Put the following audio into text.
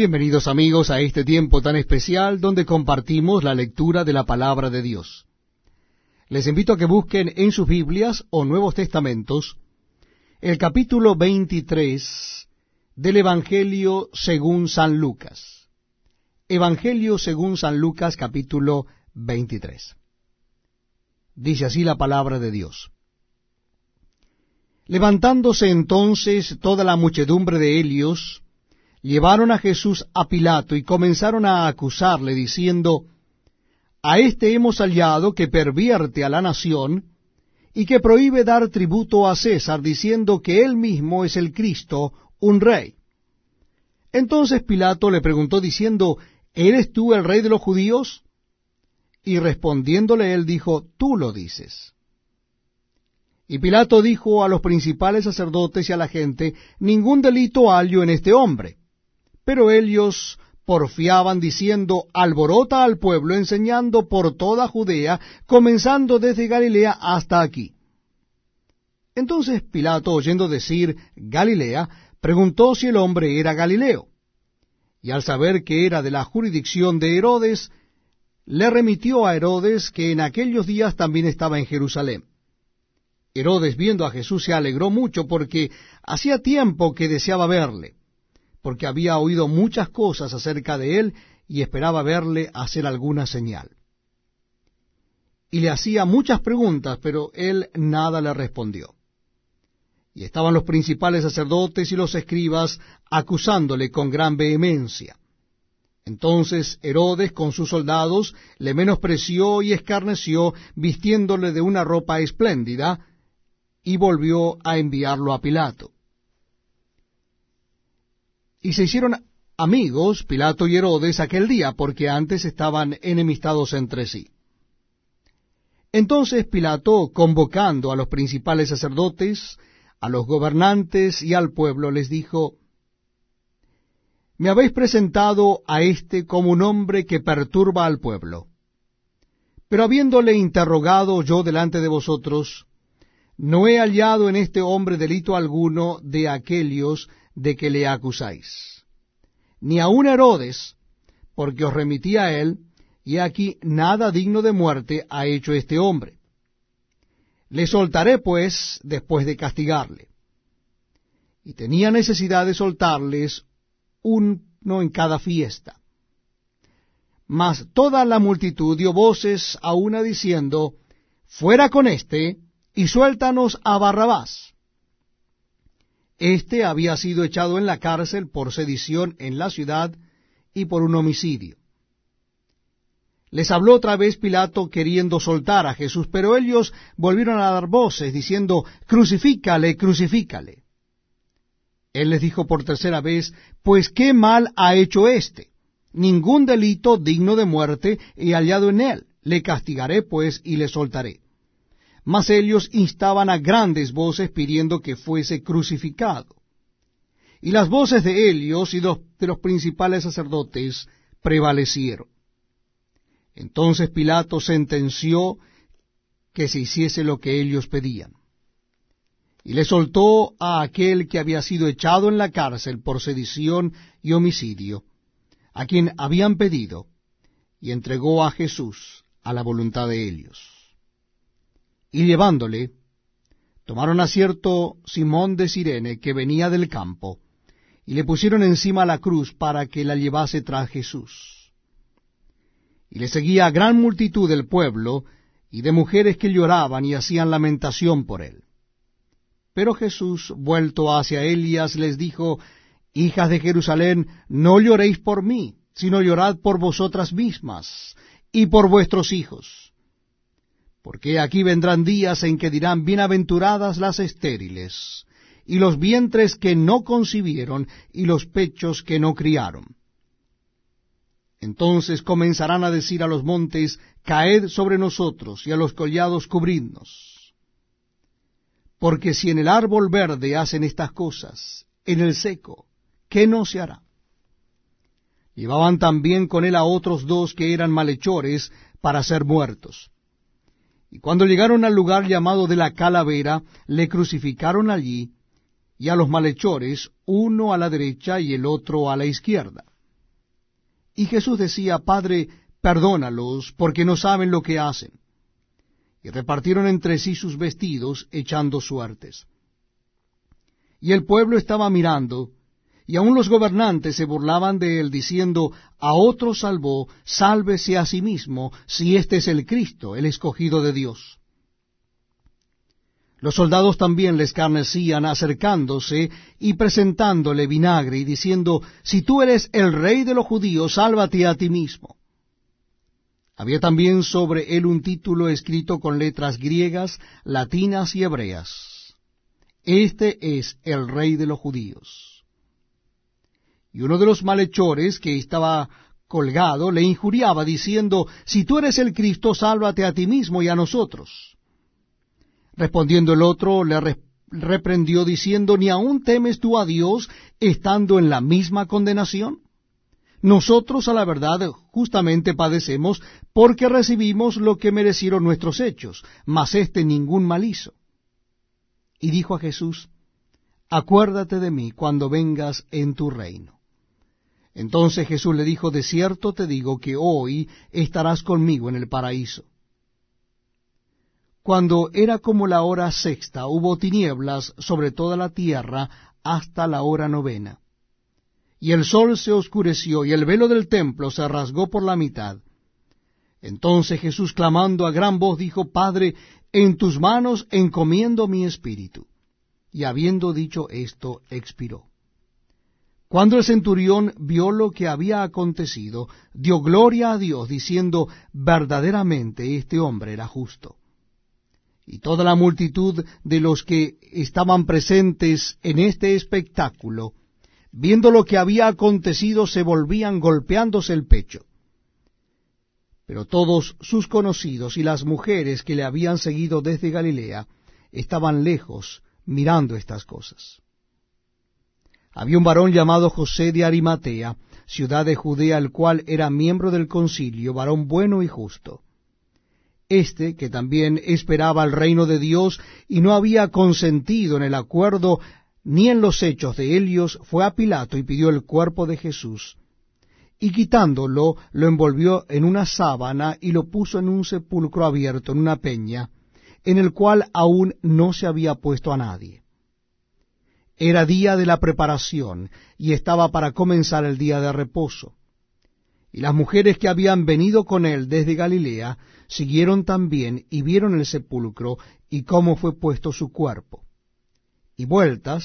Bienvenidos amigos a este tiempo tan especial donde compartimos la lectura de la palabra de Dios. Les invito a que busquen en sus Biblias o Nuevos Testamentos el capítulo 23 del Evangelio según San Lucas. Evangelio según San Lucas capítulo 23. Dice así la palabra de Dios. Levantándose entonces toda la muchedumbre de Helios, llevaron a Jesús a Pilato y comenzaron a acusarle, diciendo, A éste hemos hallado que pervierte a la nación y que prohíbe dar tributo a César, diciendo que él mismo es el Cristo, un rey. Entonces Pilato le preguntó diciendo, ¿Eres tú el rey de los judíos? Y respondiéndole él dijo, Tú lo dices. Y Pilato dijo a los principales sacerdotes y a la gente, Ningún delito hallo en este hombre. Pero ellos porfiaban diciendo, alborota al pueblo, enseñando por toda Judea, comenzando desde Galilea hasta aquí. Entonces Pilato, oyendo decir Galilea, preguntó si el hombre era Galileo. Y al saber que era de la jurisdicción de Herodes, le remitió a Herodes, que en aquellos días también estaba en Jerusalén. Herodes, viendo a Jesús, se alegró mucho porque hacía tiempo que deseaba verle porque había oído muchas cosas acerca de él y esperaba verle hacer alguna señal. Y le hacía muchas preguntas, pero él nada le respondió. Y estaban los principales sacerdotes y los escribas acusándole con gran vehemencia. Entonces Herodes con sus soldados le menospreció y escarneció, vistiéndole de una ropa espléndida, y volvió a enviarlo a Pilato. Y se hicieron amigos Pilato y Herodes aquel día, porque antes estaban enemistados entre sí. Entonces Pilato, convocando a los principales sacerdotes, a los gobernantes y al pueblo, les dijo, Me habéis presentado a éste como un hombre que perturba al pueblo. Pero habiéndole interrogado yo delante de vosotros, no he hallado en este hombre delito alguno de aquellos de que le acusáis. Ni aun Herodes, porque os remití a él, y aquí nada digno de muerte ha hecho este hombre. Le soltaré, pues, después de castigarle. Y tenía necesidad de soltarles uno en cada fiesta. Mas toda la multitud dio voces a una diciendo, Fuera con éste, y suéltanos a Barrabás. Este había sido echado en la cárcel por sedición en la ciudad y por un homicidio. Les habló otra vez Pilato queriendo soltar a Jesús, pero ellos volvieron a dar voces diciendo, Crucifícale, crucifícale. Él les dijo por tercera vez, Pues qué mal ha hecho éste. Ningún delito digno de muerte he hallado en él. Le castigaré pues y le soltaré mas ellos instaban a grandes voces pidiendo que fuese crucificado. Y las voces de Helios y de los principales sacerdotes prevalecieron. Entonces Pilato sentenció que se hiciese lo que ellos pedían. Y le soltó a aquel que había sido echado en la cárcel por sedición y homicidio, a quien habían pedido, y entregó a Jesús a la voluntad de Helios y llevándole, tomaron a cierto Simón de Sirene que venía del campo, y le pusieron encima la cruz para que la llevase tras Jesús. Y le seguía gran multitud del pueblo y de mujeres que lloraban y hacían lamentación por él. Pero Jesús, vuelto hacia Elías, les dijo, Hijas de Jerusalén, no lloréis por mí, sino llorad por vosotras mismas y por vuestros hijos porque aquí vendrán días en que dirán, bienaventuradas las estériles, y los vientres que no concibieron, y los pechos que no criaron. Entonces comenzarán a decir a los montes, caed sobre nosotros, y a los collados cubridnos. Porque si en el árbol verde hacen estas cosas, en el seco, ¿qué no se hará? Llevaban también con él a otros dos que eran malhechores para ser muertos. Y cuando llegaron al lugar llamado de la calavera, le crucificaron allí, y a los malhechores, uno a la derecha y el otro a la izquierda. Y Jesús decía, Padre, perdónalos, porque no saben lo que hacen. Y repartieron entre sí sus vestidos, echando suertes. Y el pueblo estaba mirando, y aun los gobernantes se burlaban de él, diciendo, A otro salvó, sálvese a sí mismo, si este es el Cristo, el escogido de Dios. Los soldados también le escarnecían acercándose y presentándole vinagre y diciendo, Si tú eres el rey de los judíos, sálvate a ti mismo. Había también sobre él un título escrito con letras griegas, latinas y hebreas. Este es el rey de los judíos. Y uno de los malhechores que estaba colgado le injuriaba diciendo, Si tú eres el Cristo, sálvate a ti mismo y a nosotros. Respondiendo el otro, le reprendió diciendo, ¿ni aún temes tú a Dios estando en la misma condenación? Nosotros a la verdad justamente padecemos porque recibimos lo que merecieron nuestros hechos, mas éste ningún mal hizo. Y dijo a Jesús, Acuérdate de mí cuando vengas en tu reino. Entonces Jesús le dijo, De cierto te digo que hoy estarás conmigo en el paraíso. Cuando era como la hora sexta, hubo tinieblas sobre toda la tierra hasta la hora novena. Y el sol se oscureció, y el velo del templo se rasgó por la mitad. Entonces Jesús, clamando a gran voz, dijo, Padre, en tus manos encomiendo mi espíritu. Y habiendo dicho esto, expiró. Cuando el centurión vio lo que había acontecido, dio gloria a Dios, diciendo, verdaderamente este hombre era justo. Y toda la multitud de los que estaban presentes en este espectáculo, viendo lo que había acontecido, se volvían golpeándose el pecho. Pero todos sus conocidos y las mujeres que le habían seguido desde Galilea estaban lejos mirando estas cosas. Había un varón llamado José de Arimatea, ciudad de Judea, el cual era miembro del concilio, varón bueno y justo este, que también esperaba el reino de Dios y no había consentido en el acuerdo ni en los hechos de Helios, fue a Pilato y pidió el cuerpo de Jesús. Y quitándolo, lo envolvió en una sábana y lo puso en un sepulcro abierto, en una peña, en el cual aún no se había puesto a nadie. Era día de la preparación y estaba para comenzar el día de reposo. Y las mujeres que habían venido con él desde Galilea siguieron también y vieron el sepulcro y cómo fue puesto su cuerpo. Y vueltas